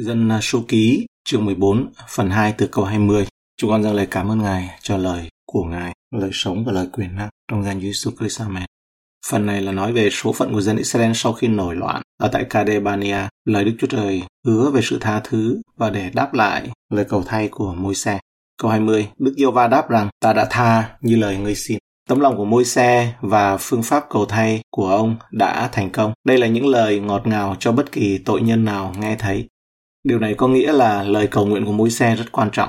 Dân à, số ký chương 14 phần 2 từ câu 20. Chúng con dâng lời cảm ơn Ngài cho lời của Ngài, lời sống và lời quyền năng trong danh Jesus Christ. Amen. Phần này là nói về số phận của dân Israel sau khi nổi loạn ở tại Kadebania. Lời Đức Chúa Trời hứa về sự tha thứ và để đáp lại lời cầu thay của môi xe. Câu 20, Đức Yêu Va đáp rằng, ta đã tha như lời ngươi xin. Tấm lòng của môi xe và phương pháp cầu thay của ông đã thành công. Đây là những lời ngọt ngào cho bất kỳ tội nhân nào nghe thấy. Điều này có nghĩa là lời cầu nguyện của môi xe rất quan trọng.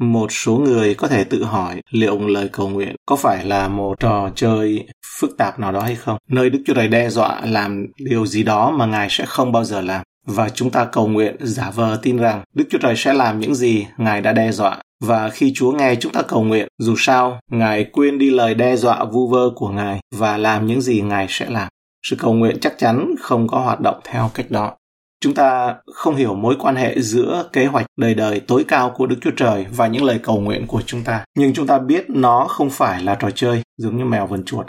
Một số người có thể tự hỏi liệu lời cầu nguyện có phải là một trò chơi phức tạp nào đó hay không, nơi Đức Chúa Trời đe dọa làm điều gì đó mà Ngài sẽ không bao giờ làm. Và chúng ta cầu nguyện giả vờ tin rằng Đức Chúa Trời sẽ làm những gì Ngài đã đe dọa. Và khi Chúa nghe chúng ta cầu nguyện, dù sao, Ngài quên đi lời đe dọa vu vơ của Ngài và làm những gì Ngài sẽ làm. Sự cầu nguyện chắc chắn không có hoạt động theo cách đó. Chúng ta không hiểu mối quan hệ giữa kế hoạch đời đời tối cao của Đức Chúa Trời và những lời cầu nguyện của chúng ta. Nhưng chúng ta biết nó không phải là trò chơi, giống như mèo vần chuột.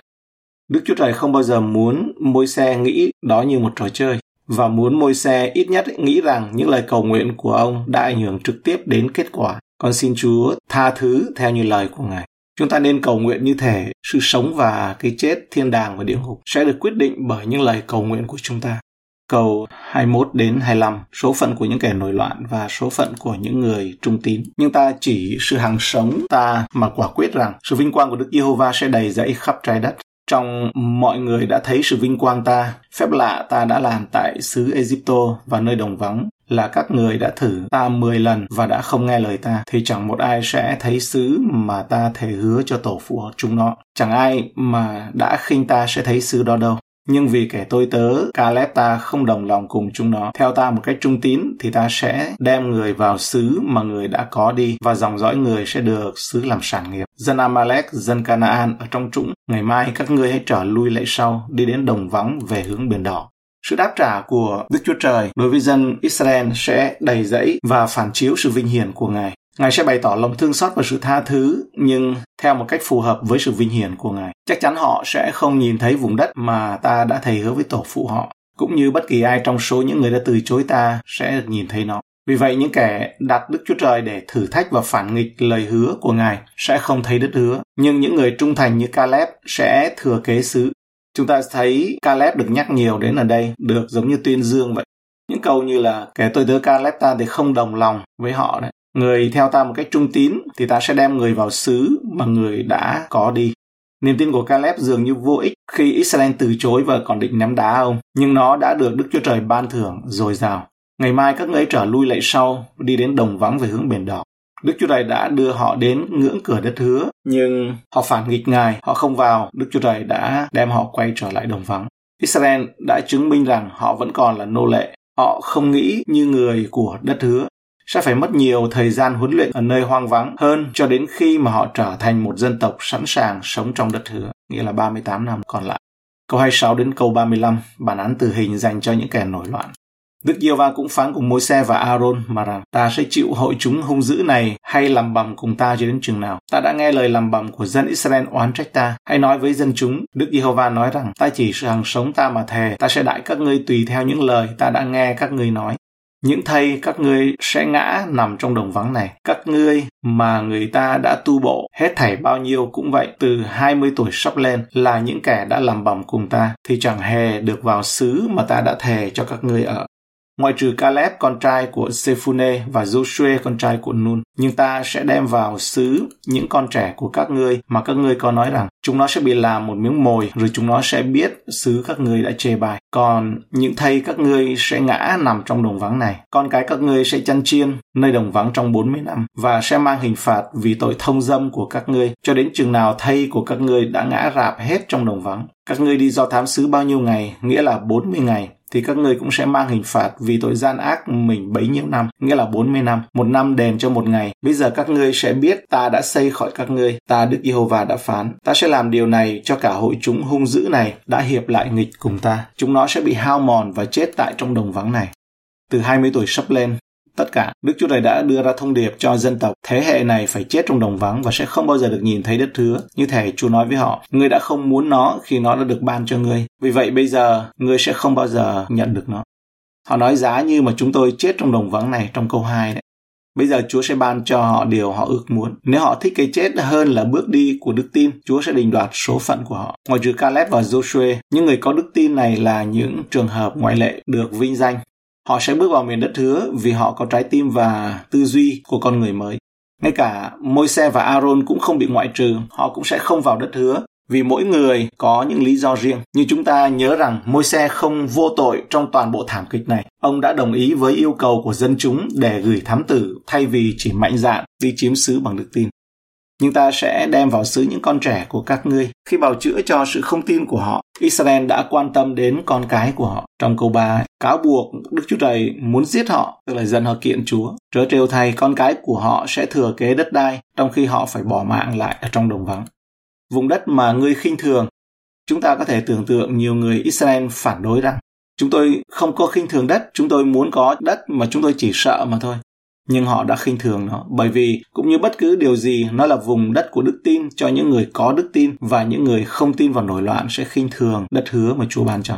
Đức Chúa Trời không bao giờ muốn môi xe nghĩ đó như một trò chơi và muốn môi xe ít nhất nghĩ rằng những lời cầu nguyện của ông đã ảnh hưởng trực tiếp đến kết quả. Con xin Chúa tha thứ theo như lời của Ngài. Chúng ta nên cầu nguyện như thể sự sống và cái chết, thiên đàng và địa ngục sẽ được quyết định bởi những lời cầu nguyện của chúng ta câu 21 đến 25, số phận của những kẻ nổi loạn và số phận của những người trung tín. Nhưng ta chỉ sự hàng sống ta mà quả quyết rằng sự vinh quang của Đức Giê-hô-va sẽ đầy dẫy khắp trái đất. Trong mọi người đã thấy sự vinh quang ta, phép lạ ta đã làm tại xứ Egypto và nơi đồng vắng là các người đã thử ta 10 lần và đã không nghe lời ta, thì chẳng một ai sẽ thấy xứ mà ta thề hứa cho tổ phụ chúng nó. Chẳng ai mà đã khinh ta sẽ thấy xứ đó đâu. Nhưng vì kẻ tôi tớ Caleb ta không đồng lòng cùng chúng nó, theo ta một cách trung tín thì ta sẽ đem người vào xứ mà người đã có đi và dòng dõi người sẽ được xứ làm sản nghiệp. Dân Amalek, dân Canaan ở trong trũng, ngày mai các ngươi hãy trở lui lại sau, đi đến đồng vắng về hướng biển đỏ. Sự đáp trả của Đức Chúa Trời đối với dân Israel sẽ đầy dẫy và phản chiếu sự vinh hiển của Ngài. Ngài sẽ bày tỏ lòng thương xót và sự tha thứ, nhưng theo một cách phù hợp với sự vinh hiển của Ngài. Chắc chắn họ sẽ không nhìn thấy vùng đất mà ta đã thầy hứa với tổ phụ họ, cũng như bất kỳ ai trong số những người đã từ chối ta sẽ được nhìn thấy nó. Vì vậy, những kẻ đặt Đức Chúa Trời để thử thách và phản nghịch lời hứa của Ngài sẽ không thấy đất hứa. Nhưng những người trung thành như Caleb sẽ thừa kế xứ. Chúng ta thấy Caleb được nhắc nhiều đến ở đây, được giống như tuyên dương vậy. Những câu như là kẻ tôi tớ Caleb ta thì không đồng lòng với họ đấy người theo ta một cách trung tín thì ta sẽ đem người vào xứ mà người đã có đi. Niềm tin của Caleb dường như vô ích khi Israel từ chối và còn định ném đá ông, nhưng nó đã được Đức Chúa Trời ban thưởng dồi dào. Ngày mai các ngươi trở lui lại sau, đi đến đồng vắng về hướng biển đỏ. Đức Chúa Trời đã đưa họ đến ngưỡng cửa đất hứa, nhưng họ phản nghịch Ngài, họ không vào, Đức Chúa Trời đã đem họ quay trở lại đồng vắng. Israel đã chứng minh rằng họ vẫn còn là nô lệ, họ không nghĩ như người của đất hứa sẽ phải mất nhiều thời gian huấn luyện ở nơi hoang vắng hơn cho đến khi mà họ trở thành một dân tộc sẵn sàng sống trong đất hứa, nghĩa là 38 năm còn lại. Câu 26 đến câu 35, bản án tử hình dành cho những kẻ nổi loạn. Đức Diêu Va cũng phán cùng môi xe và Aaron mà rằng ta sẽ chịu hội chúng hung dữ này hay làm bầm cùng ta cho đến chừng nào. Ta đã nghe lời làm bầm của dân Israel oán trách ta. Hãy nói với dân chúng, Đức giê va nói rằng ta chỉ sự hàng sống ta mà thề, ta sẽ đại các ngươi tùy theo những lời ta đã nghe các ngươi nói. Những thây các ngươi sẽ ngã nằm trong đồng vắng này. Các ngươi mà người ta đã tu bộ, hết thảy bao nhiêu cũng vậy, từ 20 tuổi sắp lên là những kẻ đã làm bầm cùng ta, thì chẳng hề được vào xứ mà ta đã thề cho các ngươi ở ngoại trừ Caleb con trai của Sephune và Joshua con trai của Nun. Nhưng ta sẽ đem vào xứ những con trẻ của các ngươi mà các ngươi có nói rằng chúng nó sẽ bị làm một miếng mồi rồi chúng nó sẽ biết xứ các ngươi đã chê bai. Còn những thây các ngươi sẽ ngã nằm trong đồng vắng này. Con cái các ngươi sẽ chăn chiên nơi đồng vắng trong 40 năm và sẽ mang hình phạt vì tội thông dâm của các ngươi cho đến chừng nào thây của các ngươi đã ngã rạp hết trong đồng vắng. Các ngươi đi do thám xứ bao nhiêu ngày, nghĩa là 40 ngày, thì các ngươi cũng sẽ mang hình phạt vì tội gian ác mình bấy nhiêu năm, nghĩa là 40 năm, một năm đền cho một ngày. Bây giờ các ngươi sẽ biết ta đã xây khỏi các ngươi, ta Đức Giê-hô-va đã phán. Ta sẽ làm điều này cho cả hội chúng hung dữ này đã hiệp lại nghịch cùng ta. Chúng nó sẽ bị hao mòn và chết tại trong đồng vắng này. Từ 20 tuổi sắp lên, tất cả. Đức Chúa Trời đã đưa ra thông điệp cho dân tộc thế hệ này phải chết trong đồng vắng và sẽ không bao giờ được nhìn thấy đất hứa. Như thể Chúa nói với họ, ngươi đã không muốn nó khi nó đã được ban cho ngươi. Vì vậy bây giờ, ngươi sẽ không bao giờ nhận được nó. Họ nói giá như mà chúng tôi chết trong đồng vắng này trong câu 2 đấy. Bây giờ Chúa sẽ ban cho họ điều họ ước muốn. Nếu họ thích cái chết hơn là bước đi của đức tin, Chúa sẽ định đoạt số phận của họ. Ngoài trừ Caleb và Joshua, những người có đức tin này là những trường hợp ngoại lệ được vinh danh. Họ sẽ bước vào miền đất hứa vì họ có trái tim và tư duy của con người mới. Ngay cả Môi-se và Aaron cũng không bị ngoại trừ, họ cũng sẽ không vào đất hứa vì mỗi người có những lý do riêng. Nhưng chúng ta nhớ rằng Môi-se không vô tội trong toàn bộ thảm kịch này. Ông đã đồng ý với yêu cầu của dân chúng để gửi thám tử thay vì chỉ mạnh dạn đi chiếm xứ bằng đức tin. Nhưng ta sẽ đem vào xứ những con trẻ của các ngươi. Khi bào chữa cho sự không tin của họ, Israel đã quan tâm đến con cái của họ. Trong câu 3, cáo buộc Đức Chúa Trời muốn giết họ, tức là dân họ kiện Chúa. Trớ trêu thay, con cái của họ sẽ thừa kế đất đai, trong khi họ phải bỏ mạng lại ở trong đồng vắng vùng đất mà ngươi khinh thường. Chúng ta có thể tưởng tượng nhiều người Israel phản đối rằng chúng tôi không có khinh thường đất, chúng tôi muốn có đất mà chúng tôi chỉ sợ mà thôi. Nhưng họ đã khinh thường nó bởi vì cũng như bất cứ điều gì nó là vùng đất của đức tin cho những người có đức tin và những người không tin vào nổi loạn sẽ khinh thường đất hứa mà Chúa ban cho.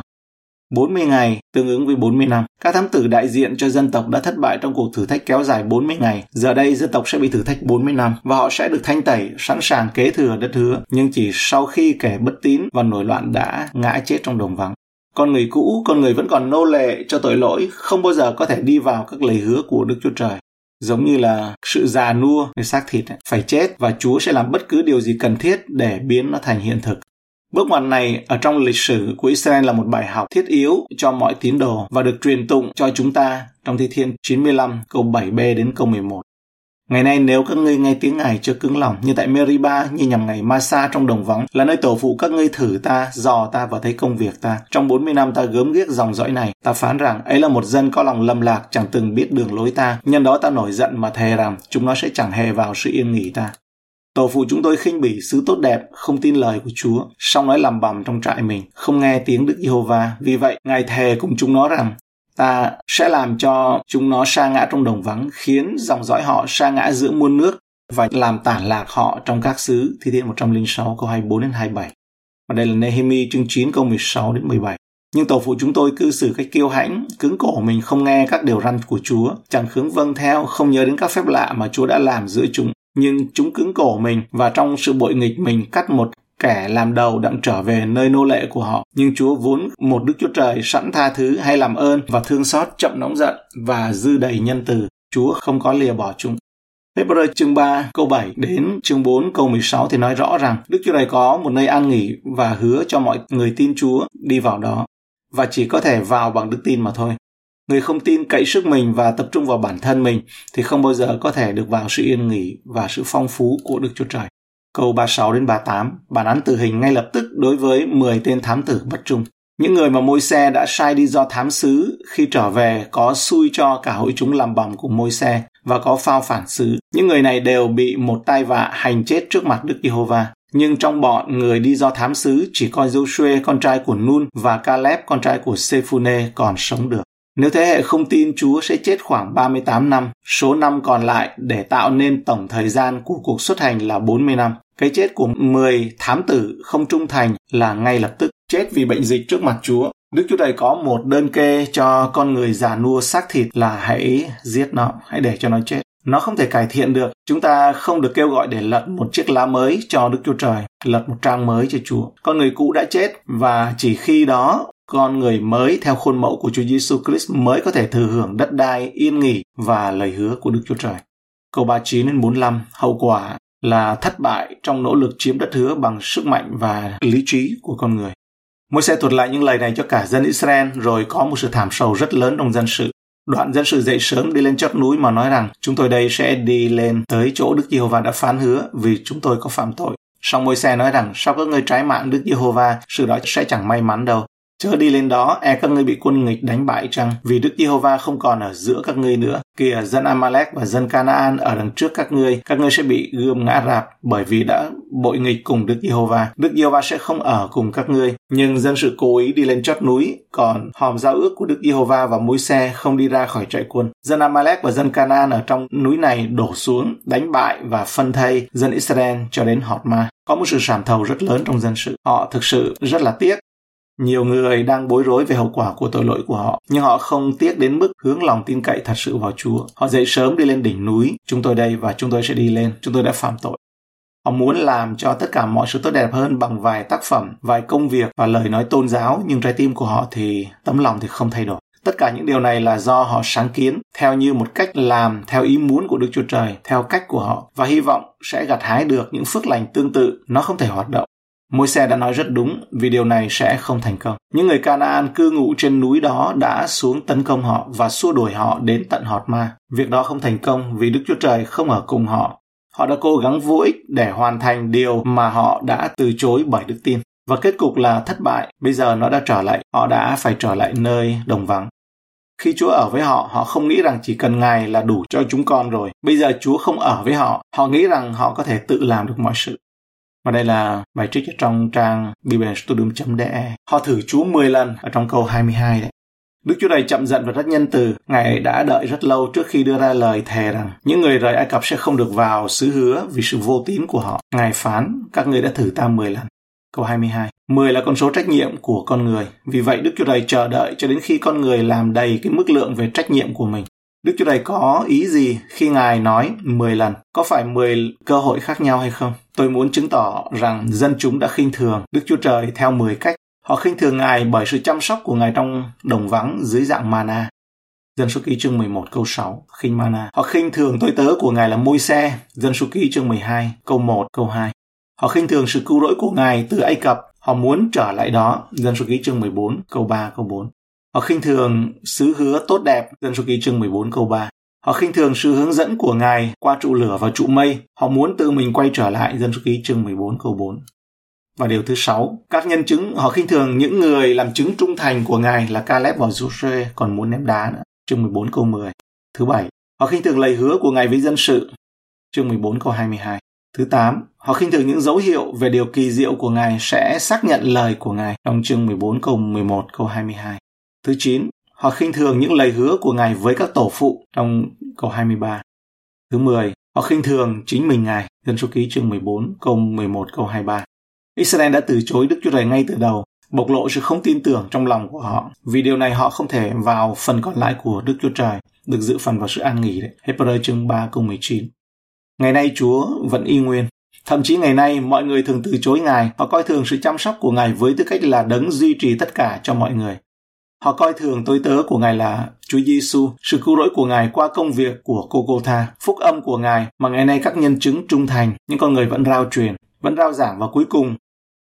40 ngày tương ứng với 40 năm. Các thám tử đại diện cho dân tộc đã thất bại trong cuộc thử thách kéo dài 40 ngày. Giờ đây dân tộc sẽ bị thử thách 40 năm và họ sẽ được thanh tẩy, sẵn sàng kế thừa đất hứa. Nhưng chỉ sau khi kẻ bất tín và nổi loạn đã ngã chết trong đồng vắng. Con người cũ, con người vẫn còn nô lệ cho tội lỗi, không bao giờ có thể đi vào các lời hứa của Đức Chúa Trời giống như là sự già nua về xác thịt phải chết và Chúa sẽ làm bất cứ điều gì cần thiết để biến nó thành hiện thực. Bước ngoặt này ở trong lịch sử của Israel là một bài học thiết yếu cho mọi tín đồ và được truyền tụng cho chúng ta trong Thi Thiên 95 câu 7b đến câu 11. Ngày nay nếu các ngươi nghe tiếng Ngài chưa cứng lòng như tại Meriba như nhằm ngày Masa trong đồng vắng là nơi tổ phụ các ngươi thử ta, dò ta và thấy công việc ta. Trong 40 năm ta gớm ghiếc dòng dõi này, ta phán rằng ấy là một dân có lòng lầm lạc chẳng từng biết đường lối ta. Nhân đó ta nổi giận mà thề rằng chúng nó sẽ chẳng hề vào sự yên nghỉ ta. Tổ phụ chúng tôi khinh bỉ sứ tốt đẹp, không tin lời của Chúa, song nói làm bầm trong trại mình, không nghe tiếng Đức Giê-hô-va. Vì vậy, Ngài thề cùng chúng nó rằng, ta sẽ làm cho chúng nó sa ngã trong đồng vắng, khiến dòng dõi họ sa ngã giữa muôn nước và làm tản lạc họ trong các xứ. Thi thiên 106 câu 24 đến 27. Và đây là Nehemi chương 9 câu 16 đến 17. Nhưng tổ phụ chúng tôi cư xử cách kiêu hãnh, cứng cổ mình không nghe các điều răn của Chúa, chẳng khướng vâng theo, không nhớ đến các phép lạ mà Chúa đã làm giữa chúng nhưng chúng cứng cổ mình và trong sự bội nghịch mình cắt một kẻ làm đầu đặng trở về nơi nô lệ của họ. Nhưng Chúa vốn một Đức Chúa Trời sẵn tha thứ hay làm ơn và thương xót chậm nóng giận và dư đầy nhân từ. Chúa không có lìa bỏ chúng. Hebrew chương 3 câu 7 đến chương 4 câu 16 thì nói rõ rằng Đức Chúa Trời có một nơi an nghỉ và hứa cho mọi người tin Chúa đi vào đó và chỉ có thể vào bằng đức tin mà thôi. Người không tin cậy sức mình và tập trung vào bản thân mình thì không bao giờ có thể được vào sự yên nghỉ và sự phong phú của Đức Chúa Trời. Câu 36 đến 38, bản án tử hình ngay lập tức đối với 10 tên thám tử bất trung. Những người mà môi xe đã sai đi do thám sứ khi trở về có xui cho cả hội chúng làm bầm của môi xe và có phao phản sứ. Những người này đều bị một tai vạ hành chết trước mặt Đức Giê-hô-va. Nhưng trong bọn người đi do thám sứ chỉ có Joshua con trai của Nun và Caleb con trai của Sephune còn sống được. Nếu thế hệ không tin Chúa sẽ chết khoảng 38 năm, số năm còn lại để tạo nên tổng thời gian của cuộc xuất hành là 40 năm. Cái chết của 10 thám tử không trung thành là ngay lập tức chết vì bệnh dịch trước mặt Chúa. Đức Chúa Trời có một đơn kê cho con người già nua xác thịt là hãy giết nó, hãy để cho nó chết. Nó không thể cải thiện được. Chúng ta không được kêu gọi để lật một chiếc lá mới cho Đức Chúa Trời, lật một trang mới cho Chúa. Con người cũ đã chết và chỉ khi đó con người mới theo khuôn mẫu của Chúa Giêsu Christ mới có thể thừa hưởng đất đai yên nghỉ và lời hứa của Đức Chúa Trời. Câu 39 đến 45, hậu quả là thất bại trong nỗ lực chiếm đất hứa bằng sức mạnh và lý trí của con người. Môi xe thuật lại những lời này cho cả dân Israel rồi có một sự thảm sầu rất lớn trong dân sự. Đoạn dân sự dậy sớm đi lên chót núi mà nói rằng chúng tôi đây sẽ đi lên tới chỗ Đức Giê-hô-va đã phán hứa vì chúng tôi có phạm tội. Song môi xe nói rằng sau các ngươi trái mạng Đức Giê-hô-va, sự đó sẽ chẳng may mắn đâu. Chớ đi lên đó, e các ngươi bị quân nghịch đánh bại chăng? Vì Đức Giê-hô-va không còn ở giữa các ngươi nữa. Kìa, dân Amalek và dân Canaan ở đằng trước các ngươi, các ngươi sẽ bị gươm ngã rạp bởi vì đã bội nghịch cùng Đức Giê-hô-va. Đức Giê-hô-va sẽ không ở cùng các ngươi. Nhưng dân sự cố ý đi lên chót núi, còn hòm giao ước của Đức Giê-hô-va và mũi xe không đi ra khỏi trại quân. Dân Amalek và dân Canaan ở trong núi này đổ xuống, đánh bại và phân thây dân Israel cho đến Họt Ma. Có một sự sảm thầu rất lớn trong dân sự. Họ thực sự rất là tiếc nhiều người đang bối rối về hậu quả của tội lỗi của họ, nhưng họ không tiếc đến mức hướng lòng tin cậy thật sự vào Chúa. Họ dậy sớm đi lên đỉnh núi, chúng tôi đây và chúng tôi sẽ đi lên, chúng tôi đã phạm tội. Họ muốn làm cho tất cả mọi sự tốt đẹp hơn bằng vài tác phẩm, vài công việc và lời nói tôn giáo, nhưng trái tim của họ thì tấm lòng thì không thay đổi. Tất cả những điều này là do họ sáng kiến theo như một cách làm theo ý muốn của Đức Chúa Trời, theo cách của họ và hy vọng sẽ gặt hái được những phước lành tương tự. Nó không thể hoạt động. Môi xe đã nói rất đúng vì điều này sẽ không thành công. Những người Canaan cư ngụ trên núi đó đã xuống tấn công họ và xua đuổi họ đến tận Họt Ma. Việc đó không thành công vì Đức Chúa Trời không ở cùng họ. Họ đã cố gắng vô ích để hoàn thành điều mà họ đã từ chối bởi đức tin. Và kết cục là thất bại. Bây giờ nó đã trở lại. Họ đã phải trở lại nơi đồng vắng. Khi Chúa ở với họ, họ không nghĩ rằng chỉ cần Ngài là đủ cho chúng con rồi. Bây giờ Chúa không ở với họ, họ nghĩ rằng họ có thể tự làm được mọi sự. Và đây là bài trích trong trang biblestudium.de. Họ thử Chúa 10 lần ở trong câu 22 đấy. Đức Chúa này chậm giận và rất nhân từ. Ngài đã đợi rất lâu trước khi đưa ra lời thề rằng những người rời Ai Cập sẽ không được vào xứ hứa vì sự vô tín của họ. Ngài phán, các người đã thử ta 10 lần. Câu 22. 10 là con số trách nhiệm của con người. Vì vậy Đức Chúa Trời chờ đợi cho đến khi con người làm đầy cái mức lượng về trách nhiệm của mình. Đức Chúa Trời có ý gì khi Ngài nói 10 lần? Có phải 10 cơ hội khác nhau hay không? Tôi muốn chứng tỏ rằng dân chúng đã khinh thường Đức Chúa Trời theo 10 cách. Họ khinh thường Ngài bởi sự chăm sóc của Ngài trong đồng vắng dưới dạng mana. Dân số ký chương 11 câu 6, khinh mana. Họ khinh thường tôi tớ của Ngài là môi xe. Dân số ký chương 12 câu 1, câu 2. Họ khinh thường sự cứu rỗi của Ngài từ Ai Cập. Họ muốn trở lại đó. Dân số ký chương 14 câu 3, câu 4. Họ khinh thường sứ hứa tốt đẹp, dân số ký chương 14 câu 3. Họ khinh thường sự hướng dẫn của Ngài qua trụ lửa và trụ mây. Họ muốn tự mình quay trở lại, dân số ký chương 14 câu 4. Và điều thứ sáu, các nhân chứng họ khinh thường những người làm chứng trung thành của Ngài là Caleb và Joshua còn muốn ném đá nữa. Chương 14 câu 10. Thứ bảy, họ khinh thường lời hứa của Ngài với dân sự. Chương 14 câu 22. Thứ 8, họ khinh thường những dấu hiệu về điều kỳ diệu của Ngài sẽ xác nhận lời của Ngài trong chương 14 câu 11 câu 22. Thứ 9, họ khinh thường những lời hứa của Ngài với các tổ phụ trong câu 23. Thứ 10, họ khinh thường chính mình Ngài, dân số ký chương 14, câu 11, câu 23. Israel đã từ chối Đức Chúa Trời ngay từ đầu, bộc lộ sự không tin tưởng trong lòng của họ. Vì điều này họ không thể vào phần còn lại của Đức Chúa Trời, được dự phần vào sự an nghỉ đấy. Hebrew chương 3 câu 19. Ngày nay Chúa vẫn y nguyên. Thậm chí ngày nay mọi người thường từ chối Ngài, họ coi thường sự chăm sóc của Ngài với tư cách là đấng duy trì tất cả cho mọi người. Họ coi thường tôi tớ của Ngài là Chúa Giêsu, sự cứu rỗi của Ngài qua công việc của cô cô tha, phúc âm của Ngài mà ngày nay các nhân chứng trung thành, những con người vẫn rao truyền, vẫn rao giảng và cuối cùng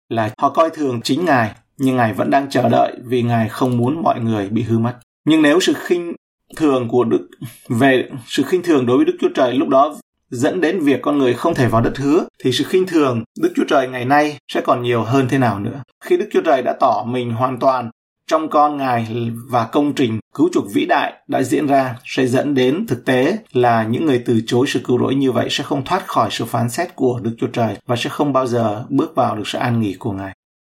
là họ coi thường chính Ngài, nhưng Ngài vẫn đang chờ đợi vì Ngài không muốn mọi người bị hư mất. Nhưng nếu sự khinh thường của Đức về sự khinh thường đối với Đức Chúa Trời lúc đó dẫn đến việc con người không thể vào đất hứa thì sự khinh thường Đức Chúa Trời ngày nay sẽ còn nhiều hơn thế nào nữa. Khi Đức Chúa Trời đã tỏ mình hoàn toàn trong con Ngài và công trình cứu chuộc vĩ đại đã diễn ra sẽ dẫn đến thực tế là những người từ chối sự cứu rỗi như vậy sẽ không thoát khỏi sự phán xét của Đức Chúa Trời và sẽ không bao giờ bước vào được sự an nghỉ của Ngài.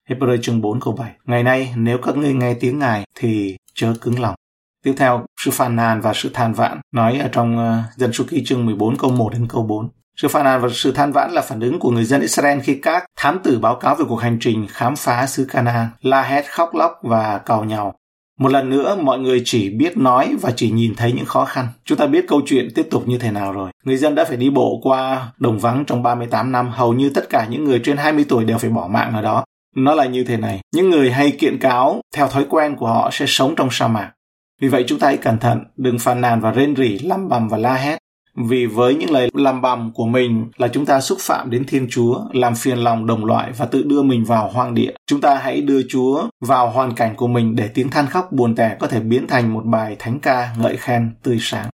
Hebrew chương 4 câu 7 Ngày nay nếu các ngươi nghe tiếng Ngài thì chớ cứng lòng. Tiếp theo, sự phàn nàn và sự than vãn nói ở trong uh, dân số ký chương 14 câu 1 đến câu 4. Sự phàn nàn và sự than vãn là phản ứng của người dân Israel khi các thám tử báo cáo về cuộc hành trình khám phá xứ Cana, la hét khóc lóc và cào nhau. Một lần nữa, mọi người chỉ biết nói và chỉ nhìn thấy những khó khăn. Chúng ta biết câu chuyện tiếp tục như thế nào rồi. Người dân đã phải đi bộ qua đồng vắng trong 38 năm. Hầu như tất cả những người trên 20 tuổi đều phải bỏ mạng ở đó. Nó là như thế này. Những người hay kiện cáo theo thói quen của họ sẽ sống trong sa mạc. Vì vậy chúng ta hãy cẩn thận, đừng phàn nàn và rên rỉ, lăm bầm và la hét. Vì với những lời làm bầm của mình là chúng ta xúc phạm đến Thiên Chúa, làm phiền lòng đồng loại và tự đưa mình vào hoang địa. Chúng ta hãy đưa Chúa vào hoàn cảnh của mình để tiếng than khóc buồn tẻ có thể biến thành một bài thánh ca ngợi khen tươi sáng.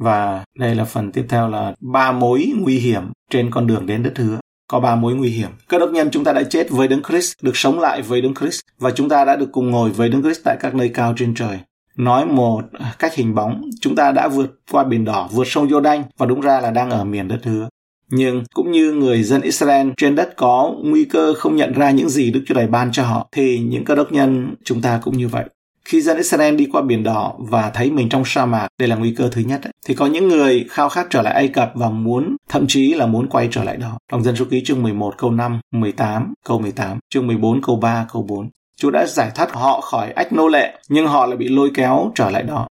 Và đây là phần tiếp theo là ba mối nguy hiểm trên con đường đến đất hứa. Có ba mối nguy hiểm. Cơ đốc nhân chúng ta đã chết với Đấng Christ, được sống lại với Đấng Christ và chúng ta đã được cùng ngồi với Đấng Christ tại các nơi cao trên trời. Nói một cách hình bóng, chúng ta đã vượt qua biển đỏ, vượt sông Jordan và đúng ra là đang ở miền đất hứa. Nhưng cũng như người dân Israel trên đất có nguy cơ không nhận ra những gì Đức Chúa Trời ban cho họ, thì những cơ đốc nhân chúng ta cũng như vậy. Khi dân Israel đi qua biển đỏ và thấy mình trong sa mạc, đây là nguy cơ thứ nhất, ấy, thì có những người khao khát trở lại Ai Cập và muốn, thậm chí là muốn quay trở lại đó. Trong dân số ký chương 11 câu 5, 18 câu 18, chương 14 câu 3 câu 4. Chúa đã giải thoát họ khỏi ách nô lệ, nhưng họ lại bị lôi kéo trở lại đó.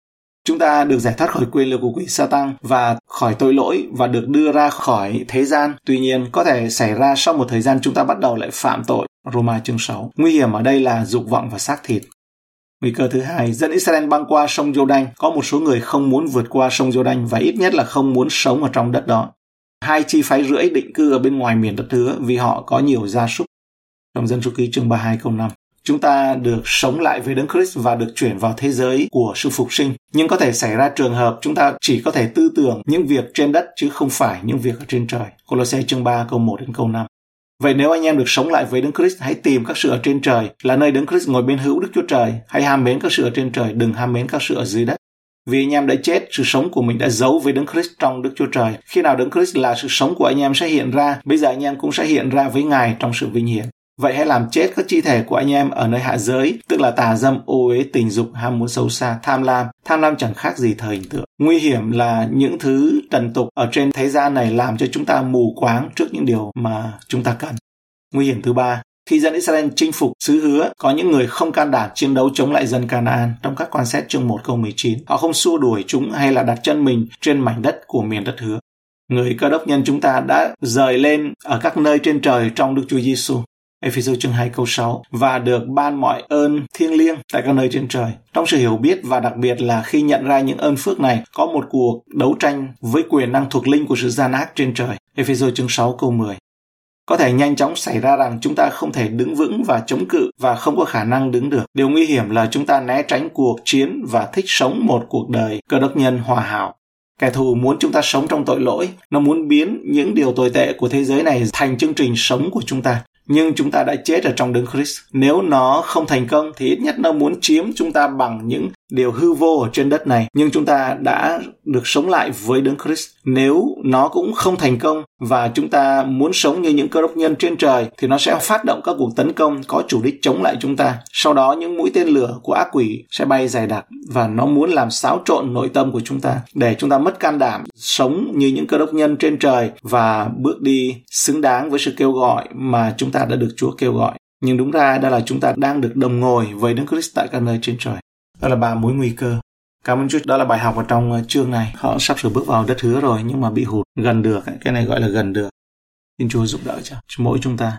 Chúng ta được giải thoát khỏi quyền lực của quỷ Satan và khỏi tội lỗi và được đưa ra khỏi thế gian. Tuy nhiên, có thể xảy ra sau một thời gian chúng ta bắt đầu lại phạm tội. Roma chương 6. Nguy hiểm ở đây là dục vọng và xác thịt. Nguy cơ thứ hai, dân Israel băng qua sông Jordan, có một số người không muốn vượt qua sông Jordan và ít nhất là không muốn sống ở trong đất đó. Hai chi phái rưỡi định cư ở bên ngoài miền đất hứa vì họ có nhiều gia súc. Trong dân số ký chương 32 câu 5 chúng ta được sống lại với Đấng Christ và được chuyển vào thế giới của sự phục sinh. Nhưng có thể xảy ra trường hợp chúng ta chỉ có thể tư tưởng những việc trên đất chứ không phải những việc ở trên trời. Colossae chương 3 câu 1 đến câu 5. Vậy nếu anh em được sống lại với Đấng Christ, hãy tìm các sự ở trên trời, là nơi Đấng Christ ngồi bên hữu Đức Chúa Trời. Hãy ham mến các sự ở trên trời, đừng ham mến các sự ở dưới đất. Vì anh em đã chết, sự sống của mình đã giấu với Đấng Christ trong Đức Chúa Trời. Khi nào Đấng Christ là sự sống của anh em sẽ hiện ra, bây giờ anh em cũng sẽ hiện ra với Ngài trong sự vinh hiển. Vậy hãy làm chết các chi thể của anh em ở nơi hạ giới, tức là tà dâm, ô uế, tình dục, ham muốn xấu xa, tham lam. Tham lam chẳng khác gì thời hình tượng. Nguy hiểm là những thứ trần tục ở trên thế gian này làm cho chúng ta mù quáng trước những điều mà chúng ta cần. Nguy hiểm thứ ba, khi dân Israel chinh phục xứ hứa, có những người không can đảm chiến đấu chống lại dân Canaan trong các quan xét chương 1 câu 19. Họ không xua đuổi chúng hay là đặt chân mình trên mảnh đất của miền đất hứa. Người cơ đốc nhân chúng ta đã rời lên ở các nơi trên trời trong Đức Chúa Giêsu. Ephesos chương 2 câu 6 và được ban mọi ơn thiêng liêng tại các nơi trên trời. Trong sự hiểu biết và đặc biệt là khi nhận ra những ơn phước này có một cuộc đấu tranh với quyền năng thuộc linh của sự gian ác trên trời. Ephesos chương 6 câu 10 có thể nhanh chóng xảy ra rằng chúng ta không thể đứng vững và chống cự và không có khả năng đứng được. Điều nguy hiểm là chúng ta né tránh cuộc chiến và thích sống một cuộc đời cơ đốc nhân hòa hảo. Kẻ thù muốn chúng ta sống trong tội lỗi, nó muốn biến những điều tồi tệ của thế giới này thành chương trình sống của chúng ta nhưng chúng ta đã chết ở trong đấng Christ. Nếu nó không thành công thì ít nhất nó muốn chiếm chúng ta bằng những điều hư vô ở trên đất này, nhưng chúng ta đã được sống lại với đấng Christ. Nếu nó cũng không thành công và chúng ta muốn sống như những cơ đốc nhân trên trời thì nó sẽ phát động các cuộc tấn công có chủ đích chống lại chúng ta. Sau đó những mũi tên lửa của ác quỷ sẽ bay dày đặc và nó muốn làm xáo trộn nội tâm của chúng ta để chúng ta mất can đảm sống như những cơ đốc nhân trên trời và bước đi xứng đáng với sự kêu gọi mà chúng ta đã được Chúa kêu gọi. Nhưng đúng ra đó là chúng ta đang được đồng ngồi với Đức Christ tại các nơi trên trời. Đó là ba mối nguy cơ. Cảm ơn Chúa. Đó là bài học ở trong ờ, chương này. Họ sắp sửa bước vào đất hứa rồi nhưng mà bị hụt gần được. Cái này gọi là gần được. Xin Chúa giúp đỡ cho mỗi chúng ta.